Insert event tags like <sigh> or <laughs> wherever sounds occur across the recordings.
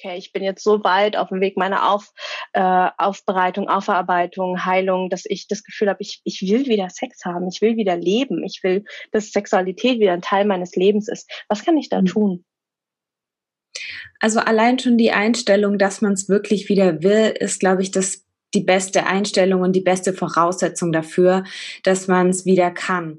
okay, ich bin jetzt so weit auf dem Weg meiner auf, äh, Aufbereitung, Aufarbeiten, Heilung, dass ich das Gefühl habe, ich, ich will wieder Sex haben, ich will wieder leben, ich will, dass Sexualität wieder ein Teil meines Lebens ist. Was kann ich da mhm. tun? Also allein schon die Einstellung, dass man es wirklich wieder will, ist, glaube ich, das die beste Einstellung und die beste Voraussetzung dafür, dass man es wieder kann.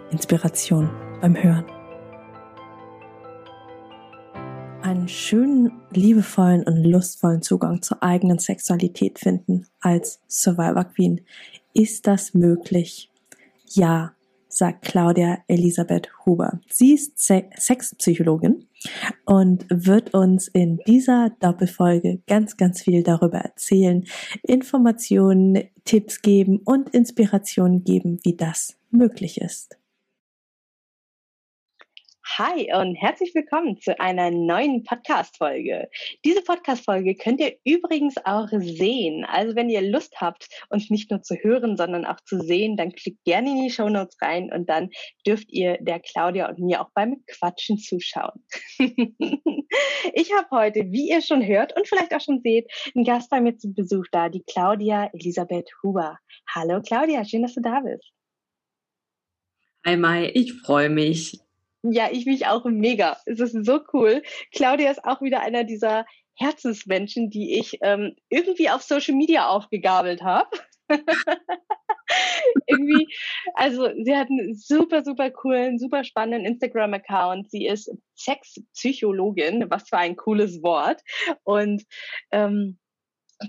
Inspiration beim Hören. Einen schönen, liebevollen und lustvollen Zugang zur eigenen Sexualität finden als Survivor Queen. Ist das möglich? Ja, sagt Claudia Elisabeth Huber. Sie ist Se Sexpsychologin und wird uns in dieser Doppelfolge ganz, ganz viel darüber erzählen, Informationen, Tipps geben und Inspirationen geben, wie das möglich ist. Hi und herzlich willkommen zu einer neuen Podcast-Folge. Diese Podcast-Folge könnt ihr übrigens auch sehen. Also wenn ihr Lust habt, uns nicht nur zu hören, sondern auch zu sehen, dann klickt gerne in die Show Notes rein und dann dürft ihr der Claudia und mir auch beim Quatschen zuschauen. <laughs> ich habe heute, wie ihr schon hört und vielleicht auch schon seht, einen Gast bei mir zu Besuch da, die Claudia Elisabeth Huber. Hallo Claudia, schön, dass du da bist. Hi Mai, ich freue mich. Ja, ich mich auch mega. Es ist so cool. Claudia ist auch wieder einer dieser Herzensmenschen, die ich ähm, irgendwie auf Social Media aufgegabelt habe. <laughs> irgendwie, also sie hat einen super, super coolen, super spannenden Instagram-Account. Sie ist Sexpsychologin, was für ein cooles Wort. Und ähm,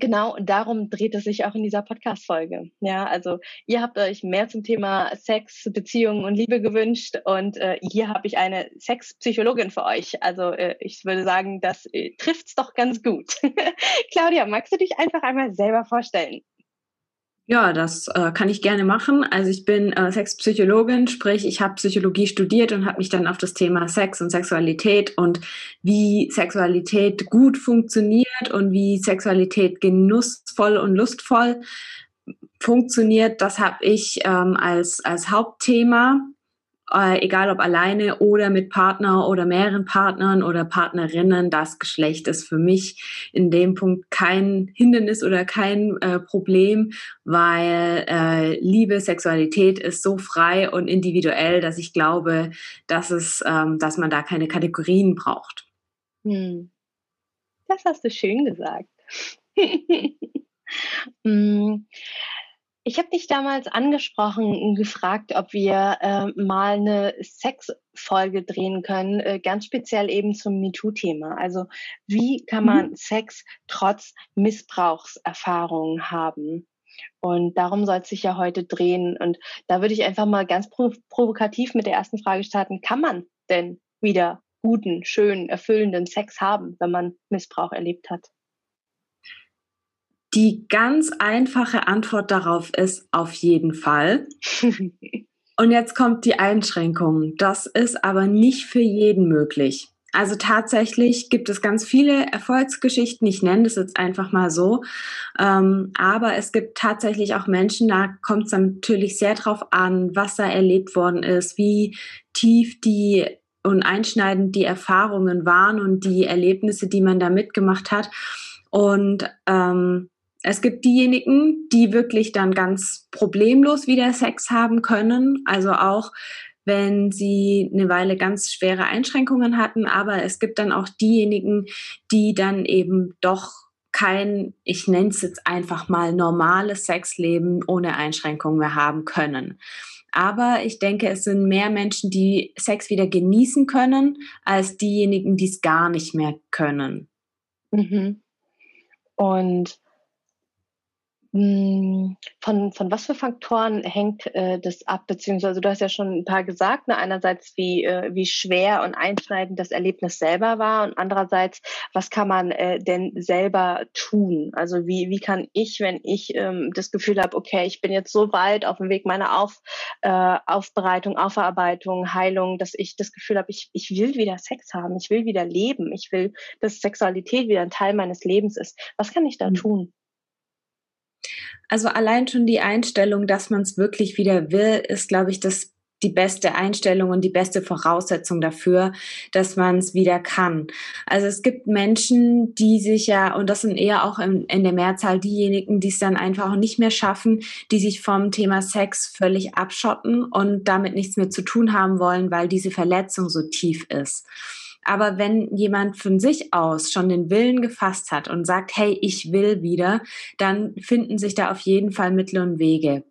Genau, und darum dreht es sich auch in dieser Podcast-Folge. Ja, also ihr habt euch mehr zum Thema Sex, Beziehungen und Liebe gewünscht und äh, hier habe ich eine Sexpsychologin für euch. Also äh, ich würde sagen, das äh, trifft's doch ganz gut. <laughs> Claudia, magst du dich einfach einmal selber vorstellen? Ja, das äh, kann ich gerne machen. Also ich bin äh, Sexpsychologin, sprich ich habe Psychologie studiert und habe mich dann auf das Thema Sex und Sexualität und wie Sexualität gut funktioniert und wie Sexualität genussvoll und lustvoll funktioniert, das habe ich ähm, als, als Hauptthema äh, egal ob alleine oder mit Partner oder mehreren Partnern oder Partnerinnen, das Geschlecht ist für mich in dem Punkt kein Hindernis oder kein äh, Problem, weil äh, Liebe, Sexualität ist so frei und individuell, dass ich glaube, dass es, ähm, dass man da keine Kategorien braucht. Hm. Das hast du schön gesagt. <laughs> hm. Ich habe dich damals angesprochen und gefragt, ob wir äh, mal eine Sexfolge drehen können, äh, ganz speziell eben zum MeToo-Thema. Also wie kann man mhm. Sex trotz Missbrauchserfahrungen haben? Und darum soll es sich ja heute drehen. Und da würde ich einfach mal ganz prov provokativ mit der ersten Frage starten. Kann man denn wieder guten, schönen, erfüllenden Sex haben, wenn man Missbrauch erlebt hat? Die ganz einfache Antwort darauf ist auf jeden Fall. <laughs> Und jetzt kommt die Einschränkung. Das ist aber nicht für jeden möglich. Also tatsächlich gibt es ganz viele Erfolgsgeschichten. Ich nenne das jetzt einfach mal so. Ähm, aber es gibt tatsächlich auch Menschen, da kommt es natürlich sehr drauf an, was da erlebt worden ist, wie tief die und einschneidend die Erfahrungen waren und die Erlebnisse, die man da mitgemacht hat. Und ähm, es gibt diejenigen, die wirklich dann ganz problemlos wieder Sex haben können, also auch wenn sie eine Weile ganz schwere Einschränkungen hatten, aber es gibt dann auch diejenigen, die dann eben doch kein, ich nenne es jetzt einfach mal normales Sexleben ohne Einschränkungen mehr haben können. Aber ich denke, es sind mehr Menschen, die Sex wieder genießen können, als diejenigen, die es gar nicht mehr können. Mhm. Und von, von was für Faktoren hängt äh, das ab? Beziehungsweise du hast ja schon ein paar gesagt, ne? einerseits wie, äh, wie schwer und einschneidend das Erlebnis selber war und andererseits, was kann man äh, denn selber tun? Also wie, wie kann ich, wenn ich ähm, das Gefühl habe, okay, ich bin jetzt so weit auf dem Weg meiner auf, äh, Aufbereitung, Aufarbeitung, Heilung, dass ich das Gefühl habe, ich, ich will wieder Sex haben, ich will wieder leben, ich will, dass Sexualität wieder ein Teil meines Lebens ist. Was kann ich da mhm. tun? Also allein schon die Einstellung, dass man es wirklich wieder will, ist, glaube ich, das die beste Einstellung und die beste Voraussetzung dafür, dass man es wieder kann. Also es gibt Menschen, die sich ja, und das sind eher auch in, in der Mehrzahl diejenigen, die es dann einfach nicht mehr schaffen, die sich vom Thema Sex völlig abschotten und damit nichts mehr zu tun haben wollen, weil diese Verletzung so tief ist. Aber wenn jemand von sich aus schon den Willen gefasst hat und sagt, hey, ich will wieder, dann finden sich da auf jeden Fall Mittel und Wege.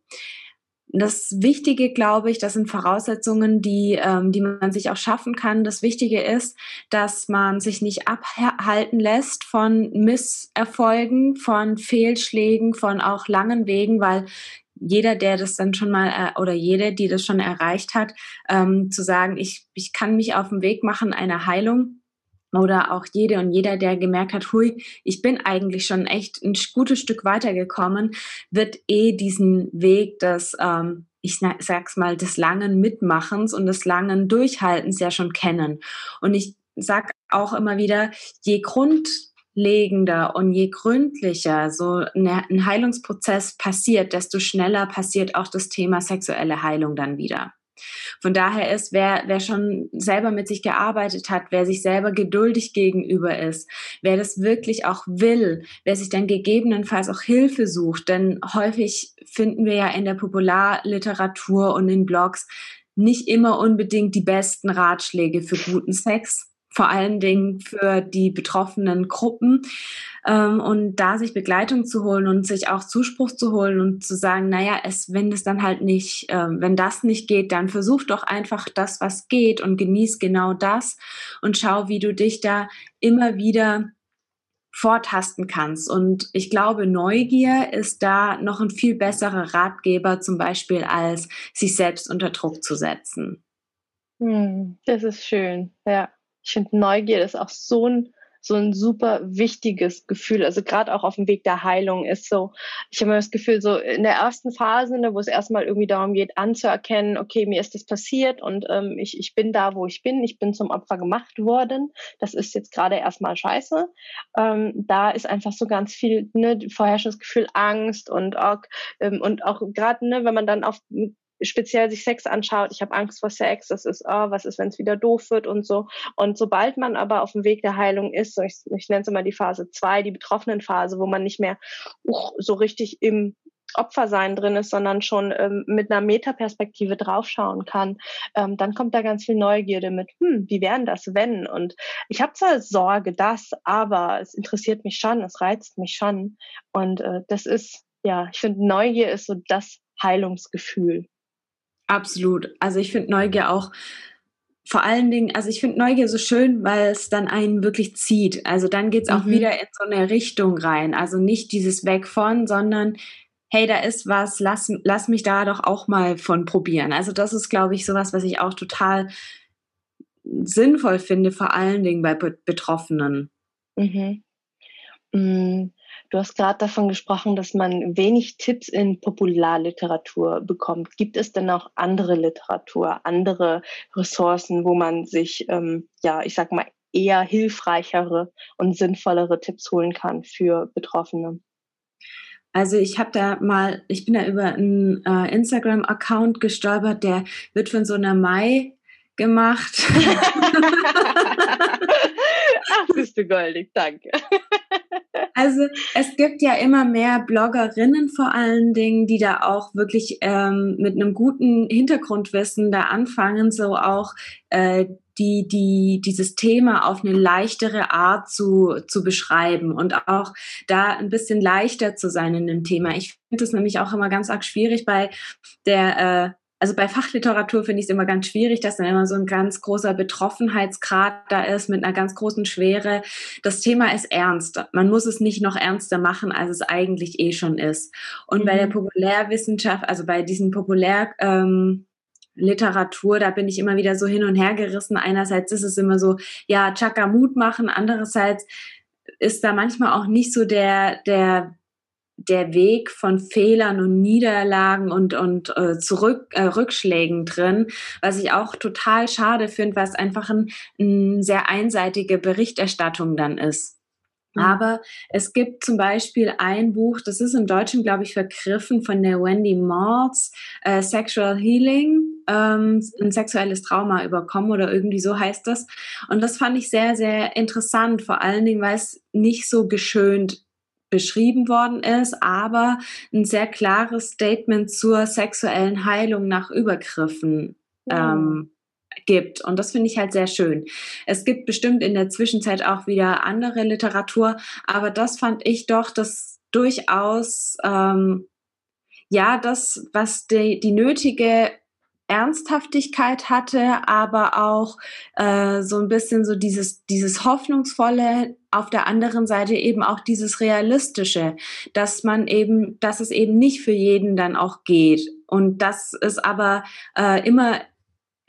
Das Wichtige, glaube ich, das sind Voraussetzungen, die, ähm, die man sich auch schaffen kann. Das Wichtige ist, dass man sich nicht abhalten lässt von Misserfolgen, von Fehlschlägen, von auch langen Wegen, weil jeder, der das dann schon mal äh, oder jede, die das schon erreicht hat, ähm, zu sagen, ich, ich kann mich auf den Weg machen einer Heilung. Oder auch jede und jeder, der gemerkt hat, hui, ich bin eigentlich schon echt ein gutes Stück weitergekommen, wird eh diesen Weg des, ähm, ich sag's mal, des langen Mitmachens und des langen Durchhaltens ja schon kennen. Und ich sag auch immer wieder, je Grund legender und je gründlicher so ein Heilungsprozess passiert, desto schneller passiert auch das Thema sexuelle Heilung dann wieder. Von daher ist, wer, wer schon selber mit sich gearbeitet hat, wer sich selber geduldig gegenüber ist, wer das wirklich auch will, wer sich dann gegebenenfalls auch Hilfe sucht, denn häufig finden wir ja in der Popularliteratur und in Blogs nicht immer unbedingt die besten Ratschläge für guten Sex vor allen Dingen für die betroffenen Gruppen. Ähm, und da sich Begleitung zu holen und sich auch Zuspruch zu holen und zu sagen, naja, es, wenn es dann halt nicht, äh, wenn das nicht geht, dann versuch doch einfach das, was geht und genieß genau das und schau, wie du dich da immer wieder vortasten kannst. Und ich glaube, Neugier ist da noch ein viel besserer Ratgeber, zum Beispiel als sich selbst unter Druck zu setzen. Hm, das ist schön, ja ich finde Neugier ist auch so ein so ein super wichtiges Gefühl. Also gerade auch auf dem Weg der Heilung ist so, ich habe immer das Gefühl, so in der ersten Phase, ne, wo es erstmal irgendwie darum geht, anzuerkennen, okay, mir ist das passiert und ähm, ich, ich bin da, wo ich bin, ich bin zum Opfer gemacht worden. Das ist jetzt gerade erstmal scheiße. Ähm, da ist einfach so ganz viel, ne, vorherrschendes Gefühl, Angst und auch, ähm, und auch gerade, ne, wenn man dann auf speziell sich Sex anschaut, ich habe Angst vor Sex, das ist, oh, was ist, wenn es wieder doof wird und so. Und sobald man aber auf dem Weg der Heilung ist, so ich, ich nenne es immer die Phase zwei, die betroffenen Phase, wo man nicht mehr uh, so richtig im Opfersein drin ist, sondern schon ähm, mit einer Metaperspektive draufschauen kann, ähm, dann kommt da ganz viel Neugierde mit, hm, wie wären das, wenn? Und ich habe zwar Sorge, das, aber es interessiert mich schon, es reizt mich schon. Und äh, das ist, ja, ich finde, Neugier ist so das Heilungsgefühl. Absolut. Also ich finde Neugier auch vor allen Dingen, also ich finde Neugier so schön, weil es dann einen wirklich zieht. Also dann geht es auch mhm. wieder in so eine Richtung rein. Also nicht dieses Weg von, sondern hey, da ist was, lass, lass mich da doch auch mal von probieren. Also das ist, glaube ich, sowas, was ich auch total sinnvoll finde, vor allen Dingen bei Betroffenen. Mhm. Mm, Du hast gerade davon gesprochen, dass man wenig Tipps in Popularliteratur bekommt. Gibt es denn auch andere Literatur, andere Ressourcen, wo man sich, ähm, ja, ich sag mal, eher hilfreichere und sinnvollere Tipps holen kann für Betroffene? Also ich habe da mal, ich bin da über einen äh, Instagram-Account gestolpert, der wird von so einer Mai gemacht. <laughs> Ach, bist du goldig, danke. Also es gibt ja immer mehr Bloggerinnen vor allen Dingen, die da auch wirklich ähm, mit einem guten Hintergrundwissen da anfangen, so auch äh, die, die, dieses Thema auf eine leichtere Art zu, zu beschreiben und auch da ein bisschen leichter zu sein in dem Thema. Ich finde es nämlich auch immer ganz arg schwierig bei der äh, also bei Fachliteratur finde ich es immer ganz schwierig, dass dann immer so ein ganz großer Betroffenheitsgrad da ist mit einer ganz großen Schwere. Das Thema ist ernst. Man muss es nicht noch ernster machen, als es eigentlich eh schon ist. Und mhm. bei der mhm. Populärwissenschaft, also bei diesen Populär ähm, Literatur, da bin ich immer wieder so hin und her gerissen. Einerseits ist es immer so, ja, Chaka Mut machen, andererseits ist da manchmal auch nicht so der, der der Weg von Fehlern und Niederlagen und, und äh, zurück, äh, Rückschlägen drin, was ich auch total schade finde, was einfach ein, ein sehr einseitige Berichterstattung dann ist. Mhm. Aber es gibt zum Beispiel ein Buch, das ist im Deutschen, glaube ich, vergriffen von der Wendy Maltz, äh, Sexual Healing, ähm, ein sexuelles Trauma überkommen oder irgendwie so heißt das. Und das fand ich sehr, sehr interessant, vor allen Dingen, weil es nicht so geschönt beschrieben worden ist, aber ein sehr klares Statement zur sexuellen Heilung nach Übergriffen ähm, gibt. Und das finde ich halt sehr schön. Es gibt bestimmt in der Zwischenzeit auch wieder andere Literatur, aber das fand ich doch das durchaus, ähm, ja, das, was die, die nötige Ernsthaftigkeit hatte, aber auch äh, so ein bisschen so dieses, dieses Hoffnungsvolle, auf der anderen Seite eben auch dieses Realistische, dass man eben, dass es eben nicht für jeden dann auch geht. Und dass es aber äh, immer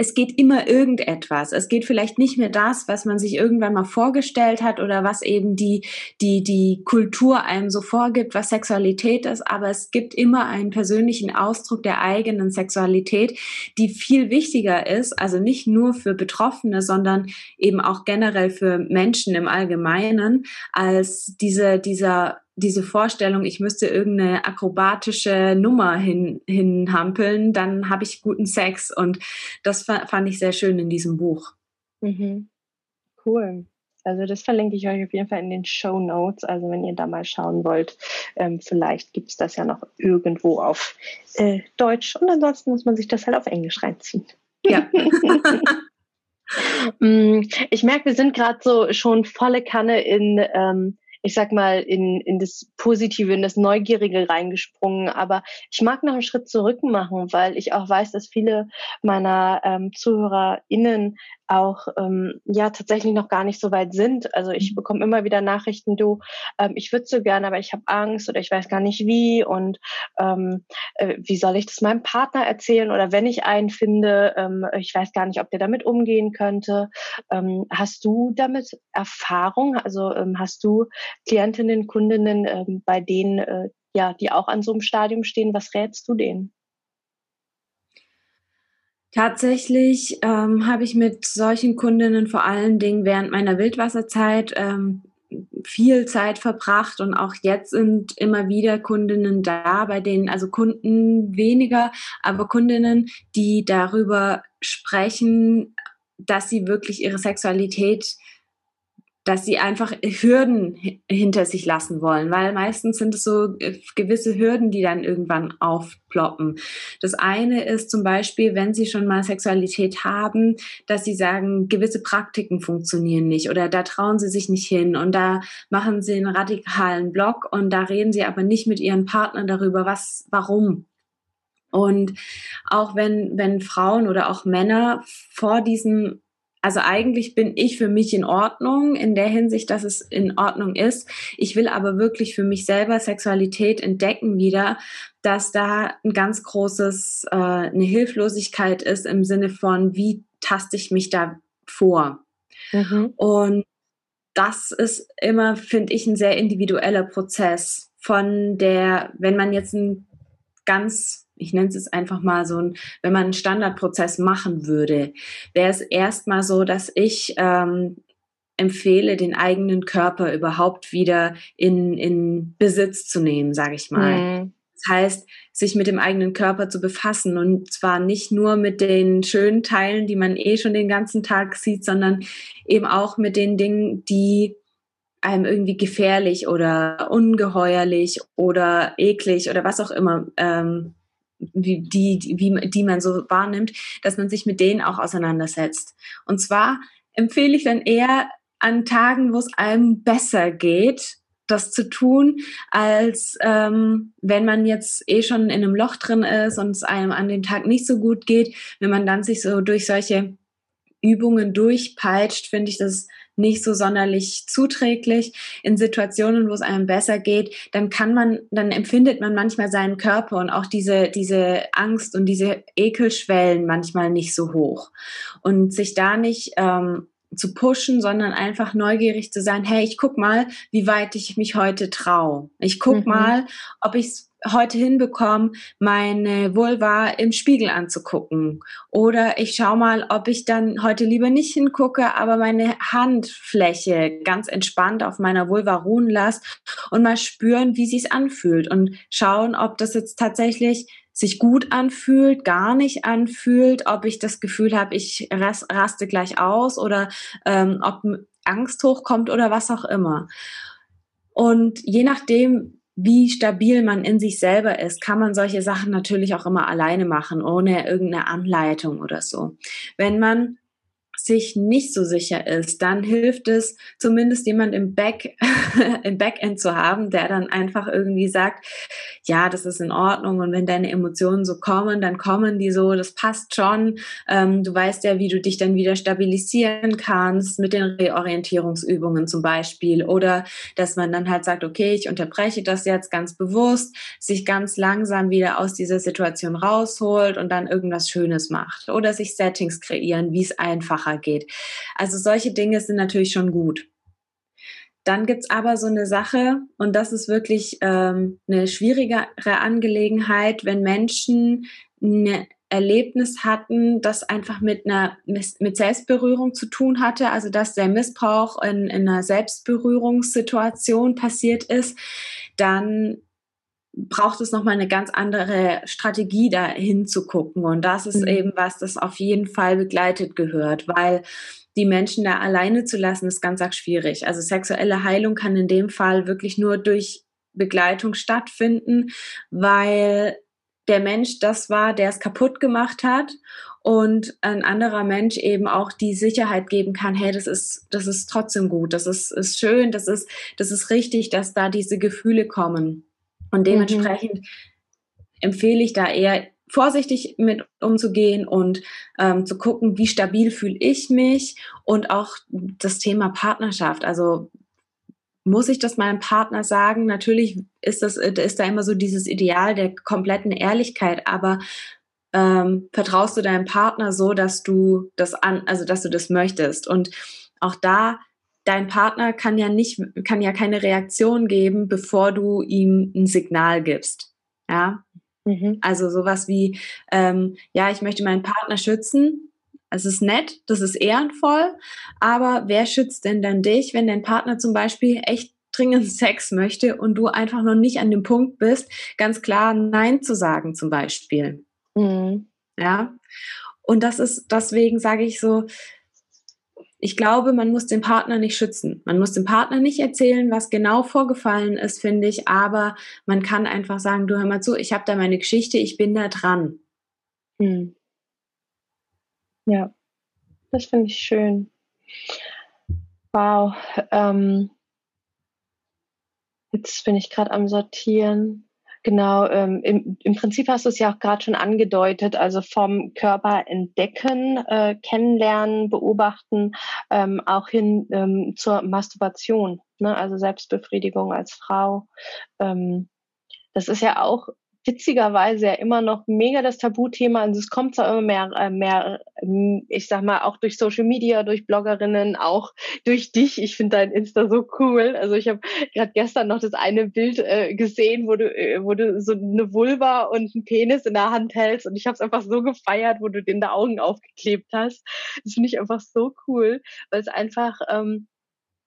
es geht immer irgendetwas. Es geht vielleicht nicht mehr das, was man sich irgendwann mal vorgestellt hat oder was eben die, die, die Kultur einem so vorgibt, was Sexualität ist, aber es gibt immer einen persönlichen Ausdruck der eigenen Sexualität, die viel wichtiger ist, also nicht nur für Betroffene, sondern eben auch generell für Menschen im Allgemeinen, als diese, dieser diese Vorstellung, ich müsste irgendeine akrobatische Nummer hin, hinhampeln, dann habe ich guten Sex. Und das fand ich sehr schön in diesem Buch. Mhm. Cool. Also das verlinke ich euch auf jeden Fall in den Show Notes. Also wenn ihr da mal schauen wollt, ähm, vielleicht gibt es das ja noch irgendwo auf äh, Deutsch und ansonsten muss man sich das halt auf Englisch reinziehen. Ja. <laughs> Mm, ich merke, wir sind gerade so schon volle Kanne in ähm, ich sag mal, in, in das Positive, in das Neugierige reingesprungen. Aber ich mag noch einen Schritt zurück machen, weil ich auch weiß, dass viele meiner ähm, ZuhörerInnen auch ähm, ja tatsächlich noch gar nicht so weit sind. Also ich mhm. bekomme immer wieder Nachrichten, du, ähm, ich würde so gerne, aber ich habe Angst oder ich weiß gar nicht wie und ähm, äh, wie soll ich das meinem Partner erzählen oder wenn ich einen finde, ähm, ich weiß gar nicht, ob der damit umgehen könnte. Ähm, hast du damit Erfahrung? Also ähm, hast du Klientinnen, Kundinnen, ähm, bei denen äh, ja, die auch an so einem Stadium stehen? Was rätst du denen? Tatsächlich ähm, habe ich mit solchen Kundinnen vor allen Dingen während meiner Wildwasserzeit ähm, viel Zeit verbracht und auch jetzt sind immer wieder Kundinnen da, bei denen, also Kunden weniger, aber Kundinnen, die darüber sprechen, dass sie wirklich ihre Sexualität dass sie einfach Hürden hinter sich lassen wollen, weil meistens sind es so äh, gewisse Hürden, die dann irgendwann aufploppen. Das eine ist zum Beispiel, wenn sie schon mal Sexualität haben, dass sie sagen, gewisse Praktiken funktionieren nicht oder da trauen sie sich nicht hin und da machen sie einen radikalen Block und da reden sie aber nicht mit ihren Partnern darüber, was, warum und auch wenn, wenn Frauen oder auch Männer vor diesem also eigentlich bin ich für mich in Ordnung in der Hinsicht, dass es in Ordnung ist. Ich will aber wirklich für mich selber Sexualität entdecken wieder, dass da ein ganz großes, äh, eine Hilflosigkeit ist im Sinne von, wie taste ich mich da vor? Mhm. Und das ist immer, finde ich, ein sehr individueller Prozess von der, wenn man jetzt ein ganz ich nenne es jetzt einfach mal so ein, wenn man einen Standardprozess machen würde, wäre es erstmal so, dass ich ähm, empfehle, den eigenen Körper überhaupt wieder in, in Besitz zu nehmen, sage ich mal. Mhm. Das heißt, sich mit dem eigenen Körper zu befassen und zwar nicht nur mit den schönen Teilen, die man eh schon den ganzen Tag sieht, sondern eben auch mit den Dingen, die einem irgendwie gefährlich oder ungeheuerlich oder eklig oder was auch immer ähm, wie, die, die, wie, die man so wahrnimmt, dass man sich mit denen auch auseinandersetzt. Und zwar empfehle ich dann eher an Tagen, wo es einem besser geht, das zu tun, als ähm, wenn man jetzt eh schon in einem Loch drin ist und es einem an dem Tag nicht so gut geht. Wenn man dann sich so durch solche Übungen durchpeitscht, finde ich das nicht so sonderlich zuträglich. In Situationen, wo es einem besser geht, dann kann man, dann empfindet man manchmal seinen Körper und auch diese, diese Angst und diese Ekelschwellen manchmal nicht so hoch. Und sich da nicht ähm, zu pushen, sondern einfach neugierig zu sein, hey, ich guck mal, wie weit ich mich heute traue. Ich guck mhm. mal, ob ich es heute hinbekomme, meine Vulva im Spiegel anzugucken. Oder ich schaue mal, ob ich dann heute lieber nicht hingucke, aber meine Handfläche ganz entspannt auf meiner Vulva ruhen lasse und mal spüren, wie sie es anfühlt und schauen, ob das jetzt tatsächlich sich gut anfühlt, gar nicht anfühlt, ob ich das Gefühl habe, ich raste gleich aus oder ähm, ob Angst hochkommt oder was auch immer. Und je nachdem, wie stabil man in sich selber ist, kann man solche Sachen natürlich auch immer alleine machen, ohne irgendeine Anleitung oder so. Wenn man sich nicht so sicher ist, dann hilft es zumindest jemand im Back, <laughs> im Backend zu haben, der dann einfach irgendwie sagt, ja, das ist in Ordnung und wenn deine Emotionen so kommen, dann kommen die so, das passt schon. Ähm, du weißt ja, wie du dich dann wieder stabilisieren kannst mit den Reorientierungsübungen zum Beispiel oder dass man dann halt sagt, okay, ich unterbreche das jetzt ganz bewusst, sich ganz langsam wieder aus dieser Situation rausholt und dann irgendwas Schönes macht oder sich Settings kreieren, wie es einfacher einfacher geht. Also solche Dinge sind natürlich schon gut. Dann gibt's aber so eine Sache, und das ist wirklich ähm, eine schwierigere Angelegenheit, wenn Menschen ein Erlebnis hatten, das einfach mit einer mit Selbstberührung zu tun hatte, also dass der Missbrauch in, in einer Selbstberührungssituation passiert ist, dann braucht es nochmal eine ganz andere Strategie, da hinzugucken. Und das ist mhm. eben was, das auf jeden Fall begleitet gehört, weil die Menschen da alleine zu lassen, ist ganz arg schwierig. Also sexuelle Heilung kann in dem Fall wirklich nur durch Begleitung stattfinden, weil der Mensch das war, der es kaputt gemacht hat und ein anderer Mensch eben auch die Sicherheit geben kann, hey, das ist, das ist trotzdem gut, das ist, ist schön, das ist, das ist richtig, dass da diese Gefühle kommen. Und mhm. dementsprechend mhm. empfehle ich da eher vorsichtig mit umzugehen und ähm, zu gucken, wie stabil fühle ich mich und auch das Thema Partnerschaft. Also muss ich das meinem Partner sagen? Natürlich ist das ist da immer so dieses Ideal der kompletten Ehrlichkeit, aber ähm, vertraust du deinem Partner so, dass du das an, also dass du das möchtest und auch da dein Partner kann ja nicht, kann ja keine Reaktion geben, bevor du ihm ein Signal gibst. Ja. Mhm. Also sowas wie, ähm, ja, ich möchte meinen Partner schützen. Es ist nett, das ist ehrenvoll, aber wer schützt denn dann dich, wenn dein Partner zum Beispiel echt dringend <laughs> Sex möchte und du einfach noch nicht an dem Punkt bist, ganz klar Nein zu sagen zum Beispiel. Mhm. Ja. Und das ist, deswegen sage ich so, ich glaube, man muss den Partner nicht schützen. Man muss dem Partner nicht erzählen, was genau vorgefallen ist, finde ich, aber man kann einfach sagen, du hör mal zu, ich habe da meine Geschichte, ich bin da dran. Hm. Ja, das finde ich schön. Wow. Ähm, jetzt bin ich gerade am Sortieren. Genau, ähm, im, im Prinzip hast du es ja auch gerade schon angedeutet, also vom Körper entdecken, äh, kennenlernen, beobachten, ähm, auch hin ähm, zur Masturbation, ne? also Selbstbefriedigung als Frau. Ähm, das ist ja auch witzigerweise ja immer noch mega das Tabuthema. Also es kommt zwar immer mehr, äh, mehr, ähm, ich sag mal, auch durch Social Media, durch Bloggerinnen, auch durch dich. Ich finde dein Insta so cool. Also ich habe gerade gestern noch das eine Bild äh, gesehen, wo du, äh, wo du so eine Vulva und einen Penis in der Hand hältst und ich habe es einfach so gefeiert, wo du den da Augen aufgeklebt hast. Das finde ich einfach so cool, weil es einfach ähm,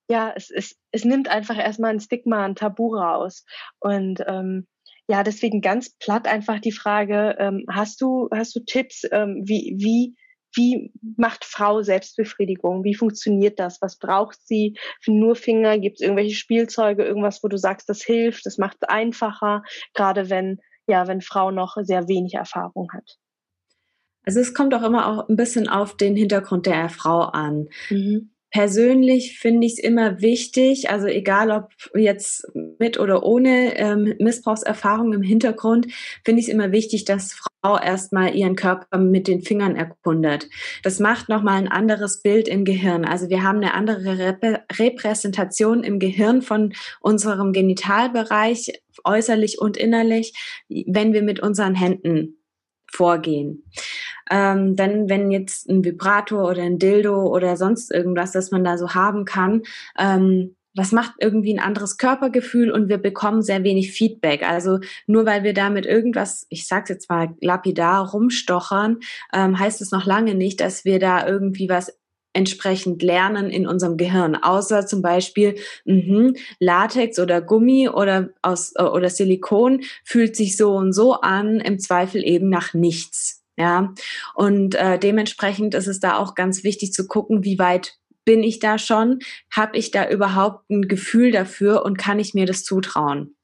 ja, es, es, es nimmt einfach erstmal ein Stigma, ein Tabu raus. Und ähm, ja, deswegen ganz platt einfach die Frage, ähm, hast du, hast du Tipps, ähm, wie, wie, wie macht Frau Selbstbefriedigung? Wie funktioniert das? Was braucht sie für nur Finger? Gibt es irgendwelche Spielzeuge, irgendwas, wo du sagst, das hilft, das macht es einfacher, gerade wenn, ja, wenn Frau noch sehr wenig Erfahrung hat? Also es kommt auch immer auch ein bisschen auf den Hintergrund der Frau an. Mhm persönlich finde ich es immer wichtig, also egal ob jetzt mit oder ohne ähm, Missbrauchserfahrung im Hintergrund, finde ich es immer wichtig, dass Frau erstmal ihren Körper mit den Fingern erkundet. Das macht nochmal ein anderes Bild im Gehirn. Also wir haben eine andere Rep Repräsentation im Gehirn von unserem Genitalbereich, äußerlich und innerlich, wenn wir mit unseren Händen vorgehen. Ähm, denn wenn jetzt ein Vibrator oder ein Dildo oder sonst irgendwas, das man da so haben kann, ähm, das macht irgendwie ein anderes Körpergefühl und wir bekommen sehr wenig Feedback. Also nur weil wir damit irgendwas, ich sag's jetzt mal lapidar, rumstochern, ähm, heißt es noch lange nicht, dass wir da irgendwie was entsprechend lernen in unserem Gehirn, außer zum Beispiel mh, Latex oder Gummi oder aus äh, oder Silikon fühlt sich so und so an, im Zweifel eben nach nichts. Ja, und äh, dementsprechend ist es da auch ganz wichtig zu gucken, wie weit bin ich da schon, habe ich da überhaupt ein Gefühl dafür und kann ich mir das zutrauen?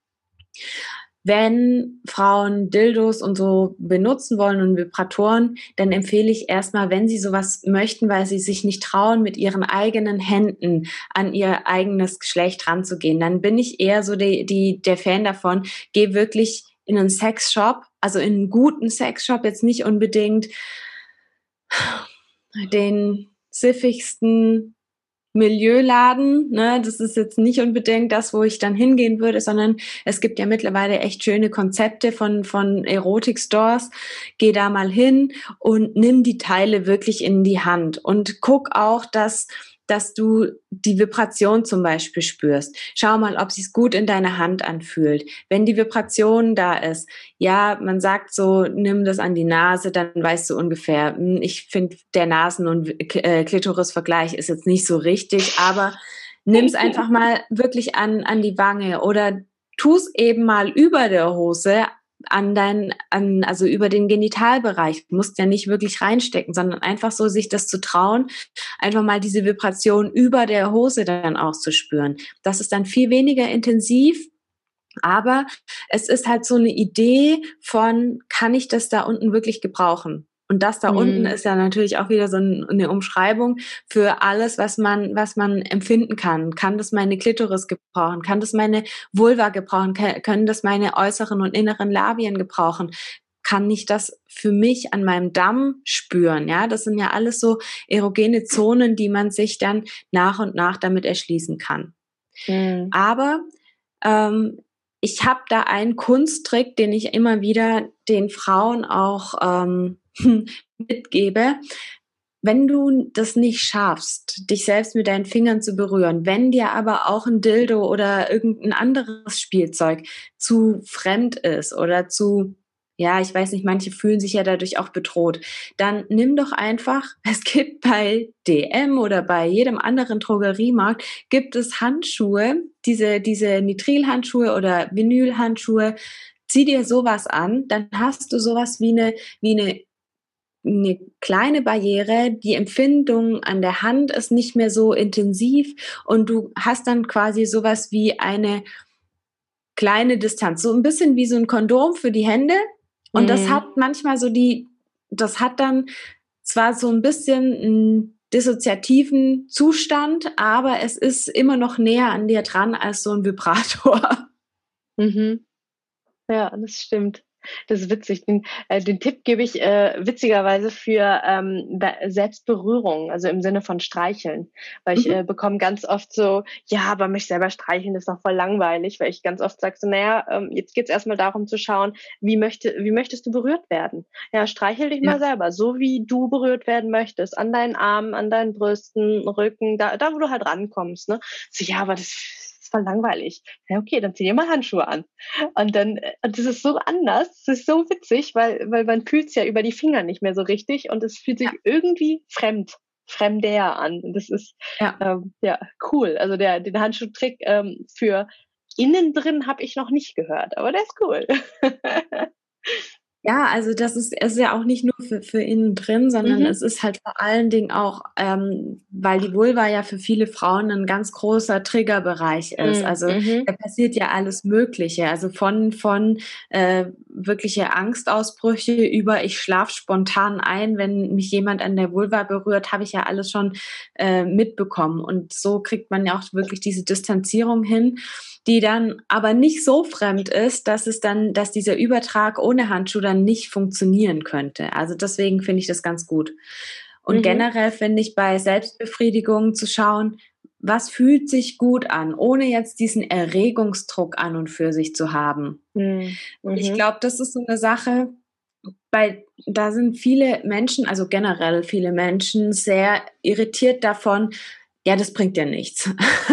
Wenn Frauen Dildos und so benutzen wollen und Vibratoren, dann empfehle ich erstmal, wenn sie sowas möchten, weil sie sich nicht trauen, mit ihren eigenen Händen an ihr eigenes Geschlecht ranzugehen, dann bin ich eher so die, die, der Fan davon, geh wirklich in einen Sexshop, also in einen guten Sexshop, jetzt nicht unbedingt den siffigsten Milieuladen. Ne? Das ist jetzt nicht unbedingt das, wo ich dann hingehen würde, sondern es gibt ja mittlerweile echt schöne Konzepte von, von Erotik-Stores. Geh da mal hin und nimm die Teile wirklich in die Hand und guck auch, dass dass du die Vibration zum Beispiel spürst. Schau mal, ob sich's gut in deiner Hand anfühlt. Wenn die Vibration da ist, ja, man sagt so, nimm das an die Nase, dann weißt du ungefähr, hm, ich finde, der Nasen- und äh, Klitoris-Vergleich ist jetzt nicht so richtig, aber nimm's einfach mal wirklich an, an die Wange oder tu's eben mal über der Hose an dein, an, also über den Genitalbereich. Du musst ja nicht wirklich reinstecken, sondern einfach so sich das zu trauen, einfach mal diese Vibration über der Hose dann auszuspüren. Das ist dann viel weniger intensiv, aber es ist halt so eine Idee von, kann ich das da unten wirklich gebrauchen? Und das da mhm. unten ist ja natürlich auch wieder so eine Umschreibung für alles, was man, was man empfinden kann. Kann das meine Klitoris gebrauchen? Kann das meine Vulva gebrauchen? Können das meine äußeren und inneren Labien gebrauchen? Kann ich das für mich an meinem Damm spüren? Ja, das sind ja alles so erogene Zonen, die man sich dann nach und nach damit erschließen kann. Mhm. Aber ähm, ich habe da einen Kunsttrick, den ich immer wieder den Frauen auch ähm, <laughs> mitgebe, wenn du das nicht schaffst, dich selbst mit deinen Fingern zu berühren, wenn dir aber auch ein Dildo oder irgendein anderes Spielzeug zu fremd ist oder zu, ja, ich weiß nicht, manche fühlen sich ja dadurch auch bedroht, dann nimm doch einfach, <laughs> es gibt bei DM oder bei jedem anderen Drogeriemarkt, gibt es Handschuhe, diese, diese Nitrilhandschuhe oder Vinylhandschuhe, zieh dir sowas an, dann hast du sowas wie eine, wie eine eine kleine Barriere, die Empfindung an der Hand ist nicht mehr so intensiv und du hast dann quasi sowas wie eine kleine Distanz, so ein bisschen wie so ein Kondom für die Hände und mhm. das hat manchmal so die, das hat dann zwar so ein bisschen einen dissoziativen Zustand, aber es ist immer noch näher an dir dran als so ein Vibrator. <laughs> Mhm. Ja, das stimmt. Das ist witzig. Den, äh, den Tipp gebe ich äh, witzigerweise für ähm, Selbstberührung, also im Sinne von Streicheln. Weil ich mhm. äh, bekomme ganz oft so, ja, aber mich selber streicheln ist doch voll langweilig, weil ich ganz oft sage so, naja, ähm, jetzt geht's erstmal darum zu schauen, wie, möchte, wie möchtest du berührt werden? Ja, streichel dich ja. mal selber, so wie du berührt werden möchtest, an deinen Armen, an deinen Brüsten, Rücken, da, da wo du halt rankommst. Ne? So, ja, aber das voll langweilig. Ja, okay, dann zieh dir mal Handschuhe an. Und dann, äh, und das ist so anders, das ist so witzig, weil, weil man fühlt es ja über die Finger nicht mehr so richtig und es fühlt sich ja. irgendwie fremd, fremder an. Und das ist ja, ähm, ja cool. Also der, den Handschuhtrick ähm, für innen drin habe ich noch nicht gehört, aber der ist cool. <laughs> Ja, also das ist, ist ja auch nicht nur für, für innen drin, sondern mhm. es ist halt vor allen Dingen auch, ähm, weil die Vulva ja für viele Frauen ein ganz großer Triggerbereich ist. Mhm. Also mhm. da passiert ja alles Mögliche. Also von, von äh, wirkliche Angstausbrüche über ich schlafe spontan ein, wenn mich jemand an der Vulva berührt, habe ich ja alles schon äh, mitbekommen. Und so kriegt man ja auch wirklich diese Distanzierung hin die dann aber nicht so fremd ist, dass es dann, dass dieser Übertrag ohne Handschuh dann nicht funktionieren könnte. Also deswegen finde ich das ganz gut. Und mhm. generell finde ich bei Selbstbefriedigung zu schauen, was fühlt sich gut an, ohne jetzt diesen Erregungsdruck an und für sich zu haben. Mhm. Ich mhm. glaube, das ist so eine Sache, bei, da sind viele Menschen, also generell viele Menschen sehr irritiert davon, ja, das bringt ja nichts.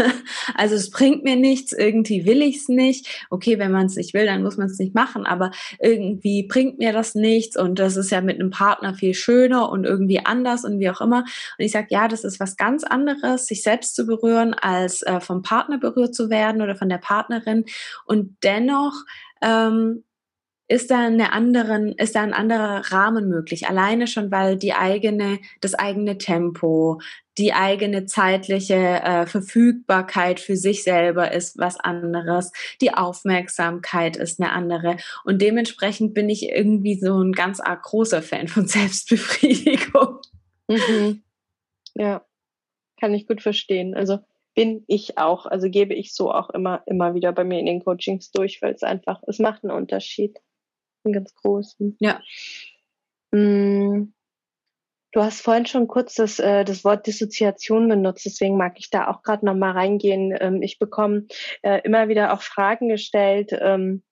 <laughs> also es bringt mir nichts, irgendwie will ich es nicht. Okay, wenn man es nicht will, dann muss man es nicht machen, aber irgendwie bringt mir das nichts und das ist ja mit einem Partner viel schöner und irgendwie anders und wie auch immer. Und ich sage, ja, das ist was ganz anderes, sich selbst zu berühren, als äh, vom Partner berührt zu werden oder von der Partnerin. Und dennoch ähm, ist da eine anderen, ist da ein anderer Rahmen möglich. Alleine schon, weil die eigene, das eigene Tempo, die eigene zeitliche äh, Verfügbarkeit für sich selber ist was anderes. Die Aufmerksamkeit ist eine andere. Und dementsprechend bin ich irgendwie so ein ganz arg großer Fan von Selbstbefriedigung. Mhm. Ja, kann ich gut verstehen. Also bin ich auch, also gebe ich so auch immer, immer wieder bei mir in den Coachings durch, weil es einfach, es macht einen Unterschied einen ganz großen. Ja. Mm. Du hast vorhin schon kurz das, äh, das Wort Dissoziation benutzt, deswegen mag ich da auch gerade nochmal reingehen. Ähm, ich bekomme äh, immer wieder auch Fragen gestellt, ähm,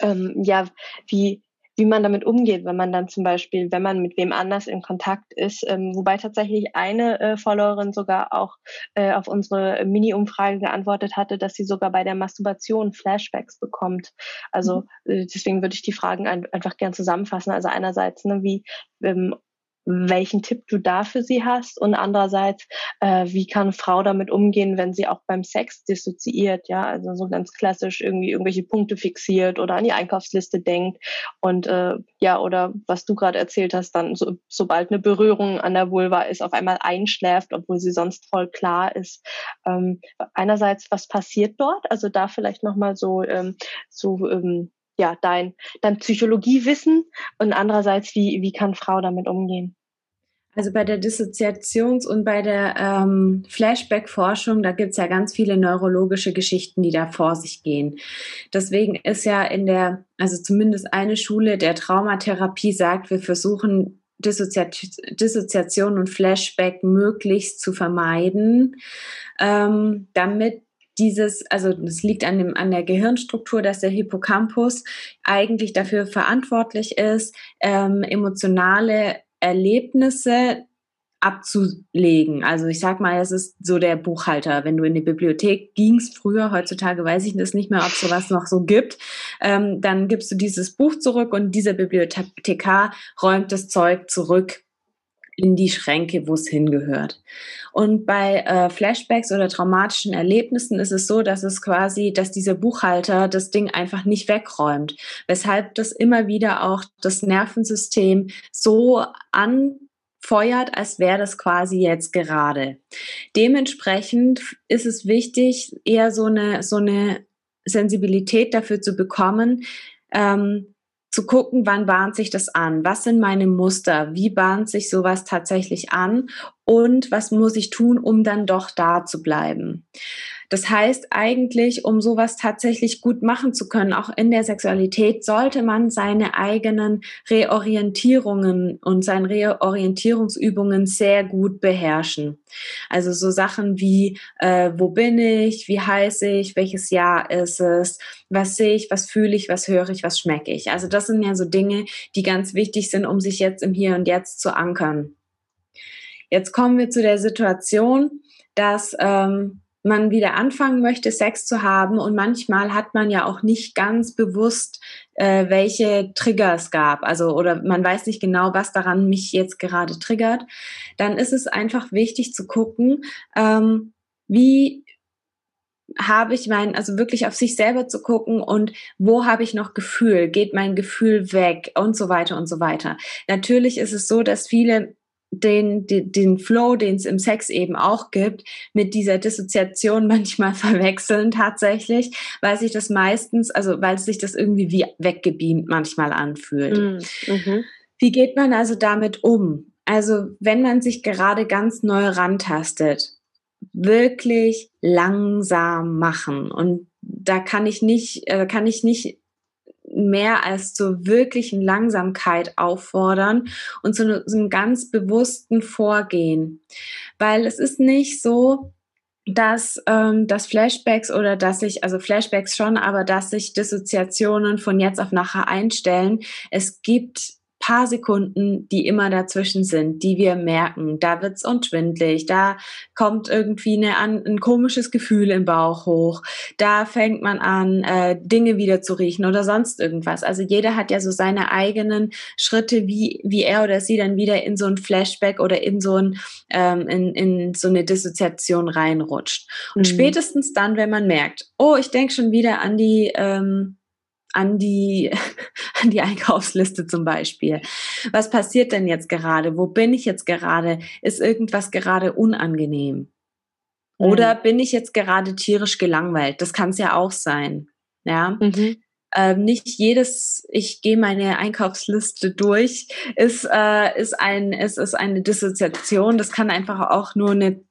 ähm, ja, wie, wie man damit umgeht, wenn man dann zum Beispiel, wenn man mit wem anders in Kontakt ist. Ähm, wobei tatsächlich eine äh, Followerin sogar auch äh, auf unsere Mini-Umfrage geantwortet hatte, dass sie sogar bei der Masturbation Flashbacks bekommt. Also mhm. äh, deswegen würde ich die Fragen ein, einfach gern zusammenfassen. Also einerseits, ne, wie ähm, welchen Tipp du da für sie hast und andererseits, äh, wie kann Frau damit umgehen, wenn sie auch beim Sex dissoziiert, ja, also so ganz klassisch irgendwie irgendwelche Punkte fixiert oder an die Einkaufsliste denkt und äh, ja, oder was du gerade erzählt hast, dann so, sobald eine Berührung an der Vulva ist, auf einmal einschläft, obwohl sie sonst voll klar ist. Ähm, einerseits, was passiert dort? Also da vielleicht nochmal so, ähm, so ähm, ja, dein, dein Psychologiewissen und andererseits, wie, wie kann Frau damit umgehen? Also bei der Dissoziations- und bei der ähm, Flashback-Forschung, da gibt es ja ganz viele neurologische Geschichten, die da vor sich gehen. Deswegen ist ja in der, also zumindest eine Schule der Traumatherapie sagt, wir versuchen Dissoziat Dissoziation und Flashback möglichst zu vermeiden, ähm, damit dieses, also das liegt an, dem, an der Gehirnstruktur, dass der Hippocampus eigentlich dafür verantwortlich ist, ähm, emotionale Erlebnisse abzulegen. Also ich sag mal, es ist so der Buchhalter. Wenn du in die Bibliothek gingst früher, heutzutage weiß ich das nicht mehr, ob es sowas noch so gibt, ähm, dann gibst du dieses Buch zurück und dieser Bibliothekar räumt das Zeug zurück in die Schränke, wo es hingehört. Und bei äh, Flashbacks oder traumatischen Erlebnissen ist es so, dass es quasi, dass dieser Buchhalter das Ding einfach nicht wegräumt, weshalb das immer wieder auch das Nervensystem so anfeuert, als wäre das quasi jetzt gerade. Dementsprechend ist es wichtig, eher so eine, so eine Sensibilität dafür zu bekommen, ähm, zu gucken, wann bahnt sich das an? Was sind meine Muster? Wie bahnt sich sowas tatsächlich an? Und was muss ich tun, um dann doch da zu bleiben? Das heißt eigentlich, um sowas tatsächlich gut machen zu können, auch in der Sexualität, sollte man seine eigenen Reorientierungen und seine Reorientierungsübungen sehr gut beherrschen. Also so Sachen wie, äh, wo bin ich, wie heiße ich, welches Jahr ist es, was sehe ich, was fühle ich, was höre ich, was schmecke ich. Also das sind ja so Dinge, die ganz wichtig sind, um sich jetzt im Hier und Jetzt zu ankern. Jetzt kommen wir zu der Situation, dass ähm, man wieder anfangen möchte, Sex zu haben und manchmal hat man ja auch nicht ganz bewusst, äh, welche Trigger es gab, also oder man weiß nicht genau, was daran mich jetzt gerade triggert, dann ist es einfach wichtig zu gucken, ähm, wie habe ich mein, also wirklich auf sich selber zu gucken und wo habe ich noch Gefühl? Geht mein Gefühl weg? Und so weiter und so weiter. Natürlich ist es so, dass viele den, den, den Flow, den es im Sex eben auch gibt, mit dieser Dissoziation <laughs> manchmal verwechseln tatsächlich, weil sich das meistens, also weil sich das irgendwie wie weggebeamt manchmal anfühlt. Mm, mhm. Wie geht man also damit um? Also wenn man sich gerade ganz neu rantastet, wirklich langsam machen und da kann ich nicht, äh, kann ich nicht mehr als zur wirklichen Langsamkeit auffordern und zu einem ganz bewussten Vorgehen. Weil es ist nicht so, dass, ähm, dass Flashbacks oder dass sich, also Flashbacks schon, aber dass sich Dissoziationen von jetzt auf nachher einstellen. Es gibt paar Sekunden, die immer dazwischen sind, die wir merken. Da wird's unschwindlig, da kommt irgendwie eine, ein komisches Gefühl im Bauch hoch, da fängt man an, äh, Dinge wieder zu riechen oder sonst irgendwas. Also jeder hat ja so seine eigenen Schritte, wie, wie er oder sie dann wieder in so ein Flashback oder in so, ein, ähm, in, in so eine Dissoziation reinrutscht. Und mhm. spätestens dann, wenn man merkt, oh, ich denke schon wieder an die ähm, an die, <laughs> an die Einkaufsliste zum Beispiel. Was passiert denn jetzt gerade? Wo bin ich jetzt gerade? Ist irgendwas gerade unangenehm? Oder mhm. bin ich jetzt gerade tierisch gelangweilt? Das kann es ja auch sein. Ja. Mhm. Ähm, nicht jedes, ich gehe meine Einkaufsliste durch, ist, äh, ist, ein, ist, ist eine Dissoziation. Das kann einfach auch nur eine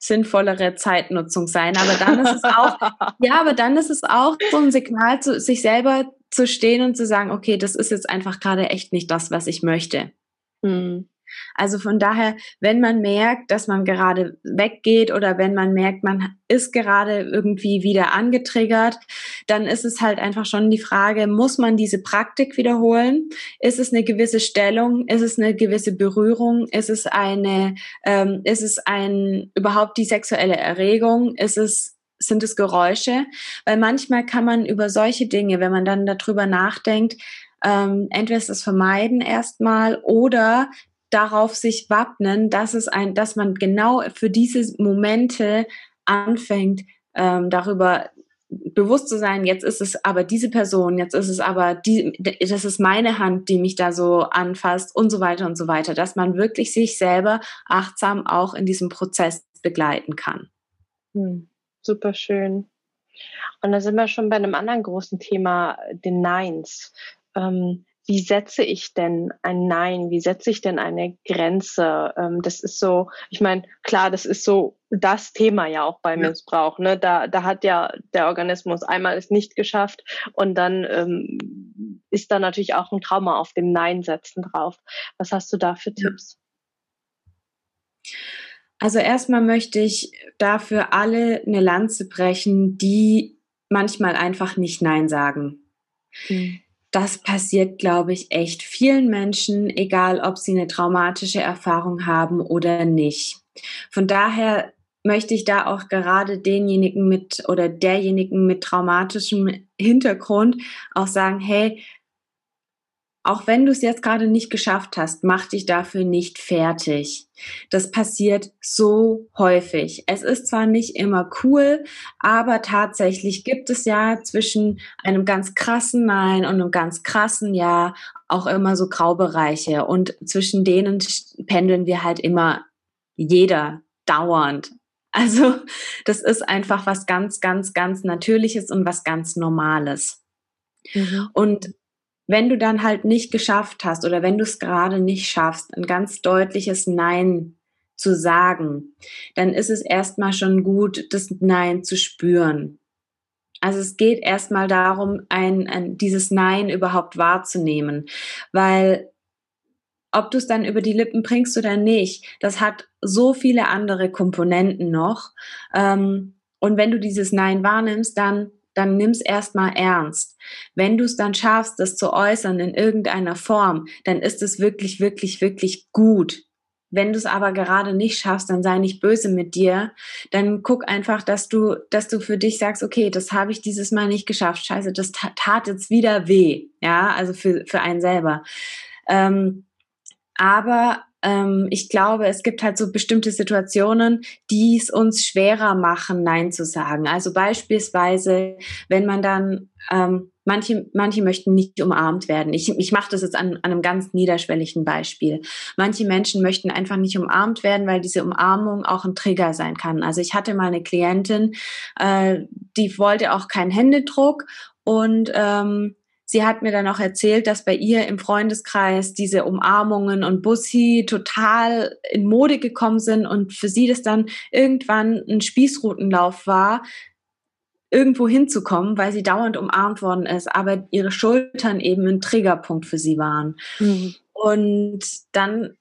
sinnvollere Zeitnutzung sein. Aber dann ist es auch, <laughs> ja, aber dann ist es auch so ein Signal, zu sich selber zu stehen und zu sagen, okay, das ist jetzt einfach gerade echt nicht das, was ich möchte. Mhm. Also von daher, wenn man merkt, dass man gerade weggeht oder wenn man merkt, man ist gerade irgendwie wieder angetriggert, dann ist es halt einfach schon die Frage, muss man diese Praktik wiederholen? Ist es eine gewisse Stellung? Ist es eine gewisse Berührung? Ist es eine, ähm, ist es ein, überhaupt die sexuelle Erregung? Ist es sind es Geräusche? Weil manchmal kann man über solche Dinge, wenn man dann darüber nachdenkt, ähm, entweder das Vermeiden erstmal oder darauf sich wappnen, dass es ein, dass man genau für diese Momente anfängt, ähm, darüber bewusst zu sein, jetzt ist es aber diese Person, jetzt ist es aber die, das ist meine Hand, die mich da so anfasst und so weiter und so weiter, dass man wirklich sich selber achtsam auch in diesem Prozess begleiten kann. Hm, super schön. Und da sind wir schon bei einem anderen großen Thema, den Neins. Ähm, wie setze ich denn ein Nein? Wie setze ich denn eine Grenze? Ähm, das ist so, ich meine, klar, das ist so das Thema ja auch bei ja. Missbrauch. Ne? Da, da hat ja der Organismus einmal es nicht geschafft und dann ähm, ist da natürlich auch ein Trauma auf dem Nein setzen drauf. Was hast du da für. Tipps? Also erstmal möchte ich dafür alle eine Lanze brechen, die manchmal einfach nicht Nein sagen. Mhm das passiert, glaube ich, echt vielen Menschen, egal ob sie eine traumatische Erfahrung haben oder nicht. Von daher möchte ich da auch gerade denjenigen mit oder derjenigen mit traumatischem Hintergrund auch sagen, hey, auch wenn du es jetzt gerade nicht geschafft hast, mach dich dafür nicht fertig. Das passiert so häufig. Es ist zwar nicht immer cool, aber tatsächlich gibt es ja zwischen einem ganz krassen Nein und einem ganz krassen Ja auch immer so Graubereiche. Und zwischen denen pendeln wir halt immer jeder dauernd. Also das ist einfach was ganz, ganz, ganz Natürliches und was ganz Normales. Mhm. Und wenn du dann halt nicht geschafft hast oder wenn du es gerade nicht schaffst, ein ganz deutliches Nein zu sagen, dann ist es erstmal schon gut, das Nein zu spüren. Also es geht erstmal darum, ein, ein, dieses Nein überhaupt wahrzunehmen, weil ob du es dann über die Lippen bringst oder nicht, das hat so viele andere Komponenten noch. Ähm, und wenn du dieses Nein wahrnimmst, dann dann nimm es erstmal ernst. Wenn du es dann schaffst, das zu äußern in irgendeiner Form, dann ist es wirklich, wirklich, wirklich gut. Wenn du es aber gerade nicht schaffst, dann sei nicht böse mit dir. Dann guck einfach, dass du, dass du für dich sagst, okay, das habe ich dieses Mal nicht geschafft. Scheiße, das tat jetzt wieder weh. Ja, also für, für einen selber. Ähm, aber ähm, ich glaube, es gibt halt so bestimmte Situationen, die es uns schwerer machen, Nein zu sagen. Also beispielsweise, wenn man dann, ähm, manche, manche möchten nicht umarmt werden. Ich, ich mache das jetzt an, an einem ganz niederschwelligen Beispiel. Manche Menschen möchten einfach nicht umarmt werden, weil diese Umarmung auch ein Trigger sein kann. Also ich hatte mal eine Klientin, äh, die wollte auch keinen Händedruck und ähm, Sie hat mir dann auch erzählt, dass bei ihr im Freundeskreis diese Umarmungen und Bussi total in Mode gekommen sind und für sie das dann irgendwann ein Spießrutenlauf war, irgendwo hinzukommen, weil sie dauernd umarmt worden ist, aber ihre Schultern eben ein Triggerpunkt für sie waren. Mhm. Und dann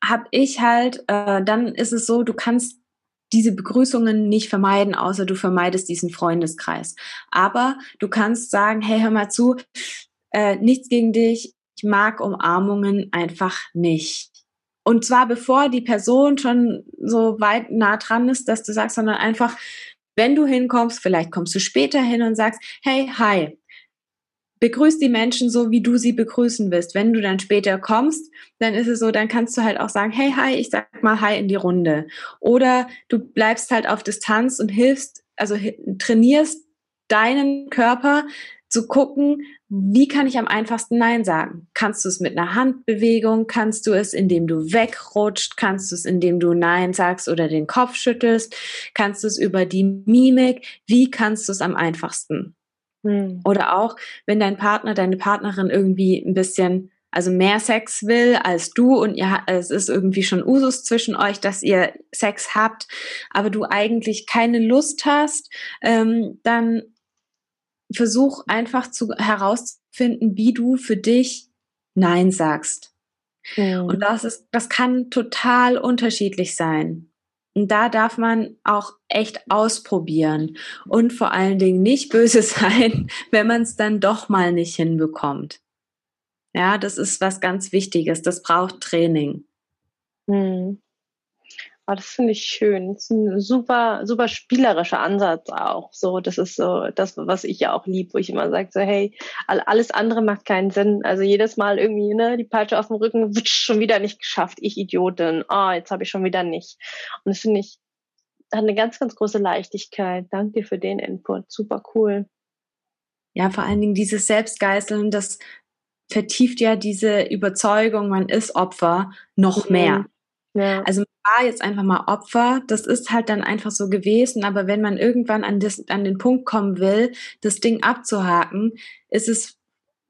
habe ich halt, äh, dann ist es so, du kannst diese Begrüßungen nicht vermeiden, außer du vermeidest diesen Freundeskreis. Aber du kannst sagen, hey, hör mal zu, äh, nichts gegen dich, ich mag Umarmungen einfach nicht. Und zwar bevor die Person schon so weit nah dran ist, dass du sagst, sondern einfach, wenn du hinkommst, vielleicht kommst du später hin und sagst, hey, hi, begrüß die Menschen so, wie du sie begrüßen willst. Wenn du dann später kommst, dann ist es so, dann kannst du halt auch sagen, hey, hi, ich sag mal hi in die Runde. Oder du bleibst halt auf Distanz und hilfst, also trainierst deinen Körper zu gucken, wie kann ich am einfachsten Nein sagen? Kannst du es mit einer Handbewegung? Kannst du es, indem du wegrutscht? Kannst du es, indem du Nein sagst oder den Kopf schüttelst? Kannst du es über die Mimik? Wie kannst du es am einfachsten? Hm. Oder auch, wenn dein Partner, deine Partnerin irgendwie ein bisschen, also mehr Sex will als du und ihr, es ist irgendwie schon Usus zwischen euch, dass ihr Sex habt, aber du eigentlich keine Lust hast, ähm, dann versuch einfach zu herauszufinden, wie du für dich Nein sagst. Mhm. Und das ist, das kann total unterschiedlich sein. Und da darf man auch echt ausprobieren und vor allen Dingen nicht böse <laughs> sein, wenn man es dann doch mal nicht hinbekommt. Ja, das ist was ganz Wichtiges. Das braucht Training. Hm. Oh, das finde ich schön. Das ist ein super, super spielerischer Ansatz auch. So, das ist so das, was ich ja auch liebe, wo ich immer sage, so, hey, alles andere macht keinen Sinn. Also jedes Mal irgendwie, ne, die Peitsche auf dem Rücken, <laughs> wird schon wieder nicht geschafft. Ich Idiotin. Oh, jetzt habe ich schon wieder nicht. Und das finde ich, hat eine ganz, ganz große Leichtigkeit. Danke dir für den Input. Super cool. Ja, vor allen Dingen dieses Selbstgeißeln, das vertieft ja diese Überzeugung, man ist Opfer noch mhm. mehr. Ja. Also war jetzt einfach mal Opfer, das ist halt dann einfach so gewesen, aber wenn man irgendwann an, das, an den Punkt kommen will, das Ding abzuhaken, ist es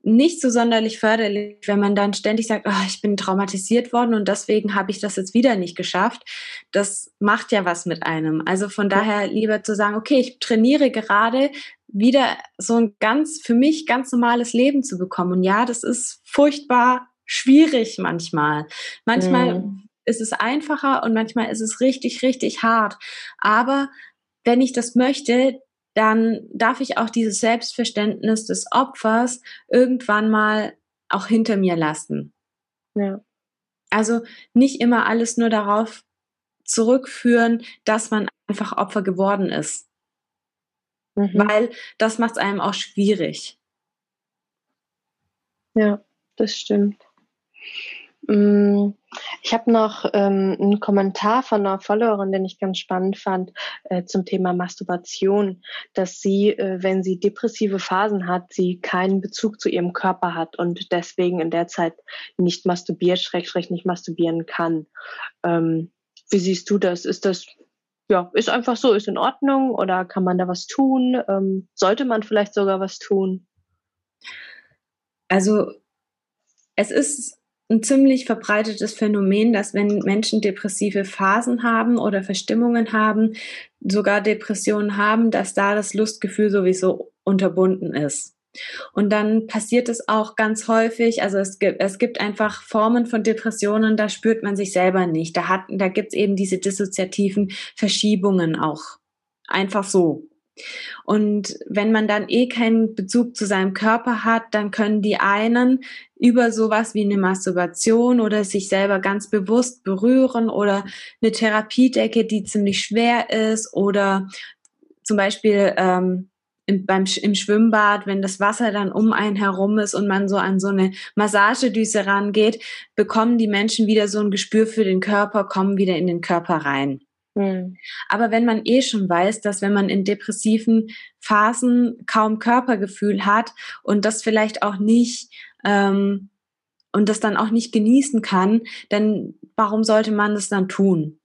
nicht so sonderlich förderlich, wenn man dann ständig sagt, oh, ich bin traumatisiert worden und deswegen habe ich das jetzt wieder nicht geschafft. Das macht ja was mit einem. Also von daher lieber zu sagen, okay, ich trainiere gerade wieder so ein ganz, für mich ganz normales Leben zu bekommen. Und ja, das ist furchtbar schwierig manchmal. Manchmal mm ist es einfacher und manchmal ist es richtig, richtig hart. Aber wenn ich das möchte, dann darf ich auch dieses Selbstverständnis des Opfers irgendwann mal auch hinter mir lassen. Ja. Also nicht immer alles nur darauf zurückführen, dass man einfach Opfer geworden ist. Mhm. Weil das macht es einem auch schwierig. Ja, das stimmt. Mm, ich habe noch ähm, einen Kommentar von einer Followerin, den ich ganz spannend fand, äh, zum Thema Masturbation, dass sie, äh, wenn sie depressive Phasen hat, sie keinen Bezug zu ihrem Körper hat und deswegen in der Zeit nicht masturbiert, schrägstrich nicht masturbieren kann. Ähm, wie siehst du das? Ist das ja, ist einfach so, ist in Ordnung oder kann man da was tun? Ähm, sollte man vielleicht sogar was tun? Also es ist ein ziemlich verbreitetes Phänomen, dass wenn Menschen depressive Phasen haben oder Verstimmungen haben, sogar Depressionen haben, dass da das Lustgefühl sowieso unterbunden ist. Und dann passiert es auch ganz häufig, also es gibt, es gibt einfach Formen von Depressionen, da spürt man sich selber nicht. Da, hat, da gibt es eben diese dissoziativen Verschiebungen auch. Einfach so. Und wenn man dann eh keinen Bezug zu seinem Körper hat, dann können die einen über sowas wie eine Masturbation oder sich selber ganz bewusst berühren oder eine Therapiedecke, die ziemlich schwer ist oder zum Beispiel ähm, im, beim, im Schwimmbad, wenn das Wasser dann um einen herum ist und man so an so eine Massagedüse rangeht, bekommen die Menschen wieder so ein Gespür für den Körper, kommen wieder in den Körper rein. Mhm. Aber wenn man eh schon weiß, dass wenn man in depressiven Phasen kaum Körpergefühl hat und das vielleicht auch nicht ähm, und das dann auch nicht genießen kann, dann warum sollte man das dann tun?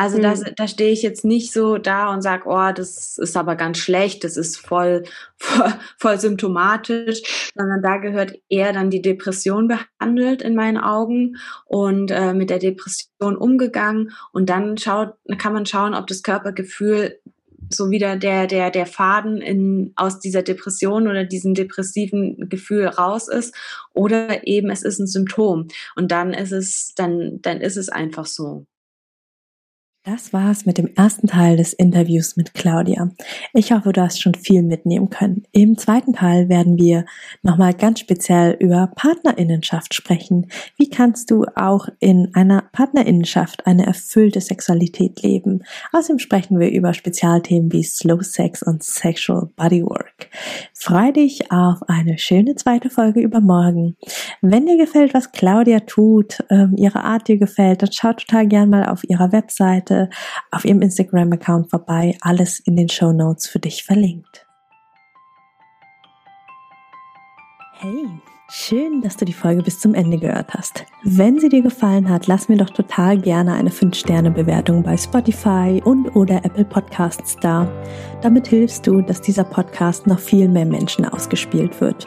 Also mhm. da, da stehe ich jetzt nicht so da und sage, oh, das ist aber ganz schlecht, das ist voll, <laughs> voll, voll symptomatisch, sondern da gehört eher dann die Depression behandelt in meinen Augen und äh, mit der Depression umgegangen und dann schaut, kann man schauen, ob das Körpergefühl so wieder der, der, der Faden in, aus dieser Depression oder diesem depressiven Gefühl raus ist oder eben es ist ein Symptom und dann ist es, dann, dann ist es einfach so. Das war's mit dem ersten Teil des Interviews mit Claudia. Ich hoffe, du hast schon viel mitnehmen können. Im zweiten Teil werden wir nochmal ganz speziell über Partnerinnenschaft sprechen. Wie kannst du auch in einer Partnerinnenschaft eine erfüllte Sexualität leben? Außerdem sprechen wir über Spezialthemen wie Slow Sex und Sexual Bodywork. Freu dich auf eine schöne zweite Folge übermorgen. Wenn dir gefällt, was Claudia tut, ähm, ihre Art dir gefällt, dann schau total gern mal auf ihrer Webseite Seite, auf ihrem Instagram-Account vorbei. Alles in den Show Notes für dich verlinkt. Hey, schön, dass du die Folge bis zum Ende gehört hast. Wenn sie dir gefallen hat, lass mir doch total gerne eine 5-Sterne-Bewertung bei Spotify und oder Apple Podcasts da. Damit hilfst du, dass dieser Podcast noch viel mehr Menschen ausgespielt wird.